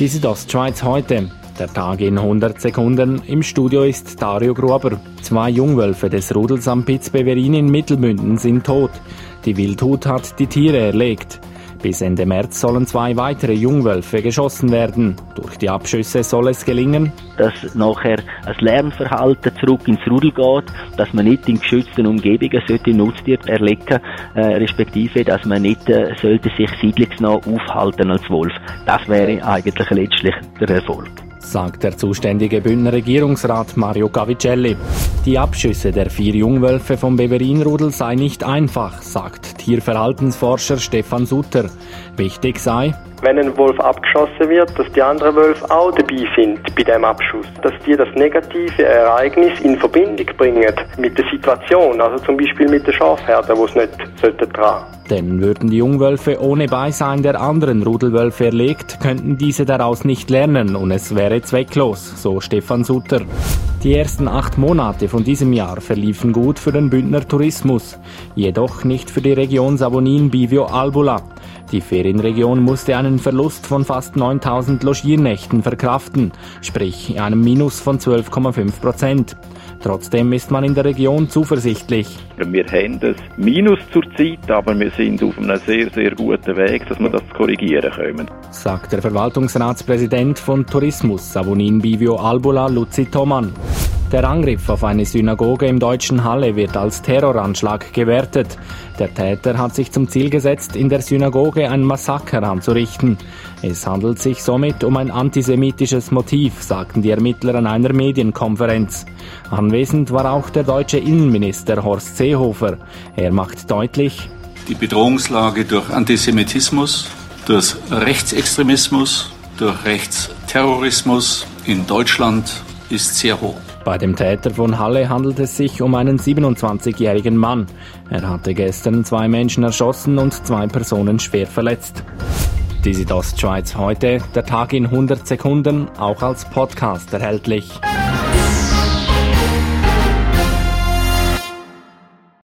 Die Südostschweiz heute. Der Tag in 100 Sekunden. Im Studio ist Dario Gruber. Zwei Jungwölfe des Rudels am Pitzbeverin in Mittelmünden sind tot. Die Wildhut hat die Tiere erlegt. Bis Ende März sollen zwei weitere Jungwölfe geschossen werden. Durch die Abschüsse soll es gelingen, dass nachher ein Lernverhalten zurück ins Rudel geht, dass man nicht in geschützten Umgebungen sollte Nutztiere erlegen, äh, respektive, dass man nicht äh, sollte sich siedlungsnah aufhalten als Wolf. Das wäre eigentlich letztlich der Erfolg sagt der zuständige Bündner Regierungsrat Mario Cavicelli. Die Abschüsse der vier Jungwölfe vom Beverinrudel sei nicht einfach, sagt Tierverhaltensforscher Stefan Sutter. Wichtig sei, wenn ein Wolf abgeschossen wird, dass die anderen Wölfe auch dabei sind bei dem Abschuss. Dass die das negative Ereignis in Verbindung bringen mit der Situation, also zum Beispiel mit der Schafherde, wo es nicht sollte dran. Denn würden die Jungwölfe ohne Beisein der anderen Rudelwölfe erlegt, könnten diese daraus nicht lernen und es wäre zwecklos, so Stefan Sutter. Die ersten acht Monate von diesem Jahr verliefen gut für den Bündner Tourismus, jedoch nicht für die Region Savonin Bivio Albula. Die Ferienregion musste einen Verlust von fast 9000 Logiernächten verkraften, sprich einem Minus von 12,5 Prozent. Trotzdem ist man in der Region zuversichtlich. Wir haben das Minus zurzeit, aber wir sind auf einem sehr, sehr guten Weg, dass wir das korrigieren können. Sagt der Verwaltungsratspräsident von Tourismus Savonin Bivio Albula, Luzi Thoman. Der Angriff auf eine Synagoge im deutschen Halle wird als Terroranschlag gewertet. Der Täter hat sich zum Ziel gesetzt, in der Synagoge ein Massaker anzurichten. Es handelt sich somit um ein antisemitisches Motiv, sagten die Ermittler an einer Medienkonferenz. Anwesend war auch der deutsche Innenminister Horst Seehofer. Er macht deutlich, die Bedrohungslage durch Antisemitismus, durch Rechtsextremismus, durch Rechtsterrorismus in Deutschland ist sehr hoch. Bei dem Täter von Halle handelt es sich um einen 27-jährigen Mann. Er hatte gestern zwei Menschen erschossen und zwei Personen schwer verletzt. Die Südostschweiz heute, der Tag in 100 Sekunden, auch als Podcast erhältlich.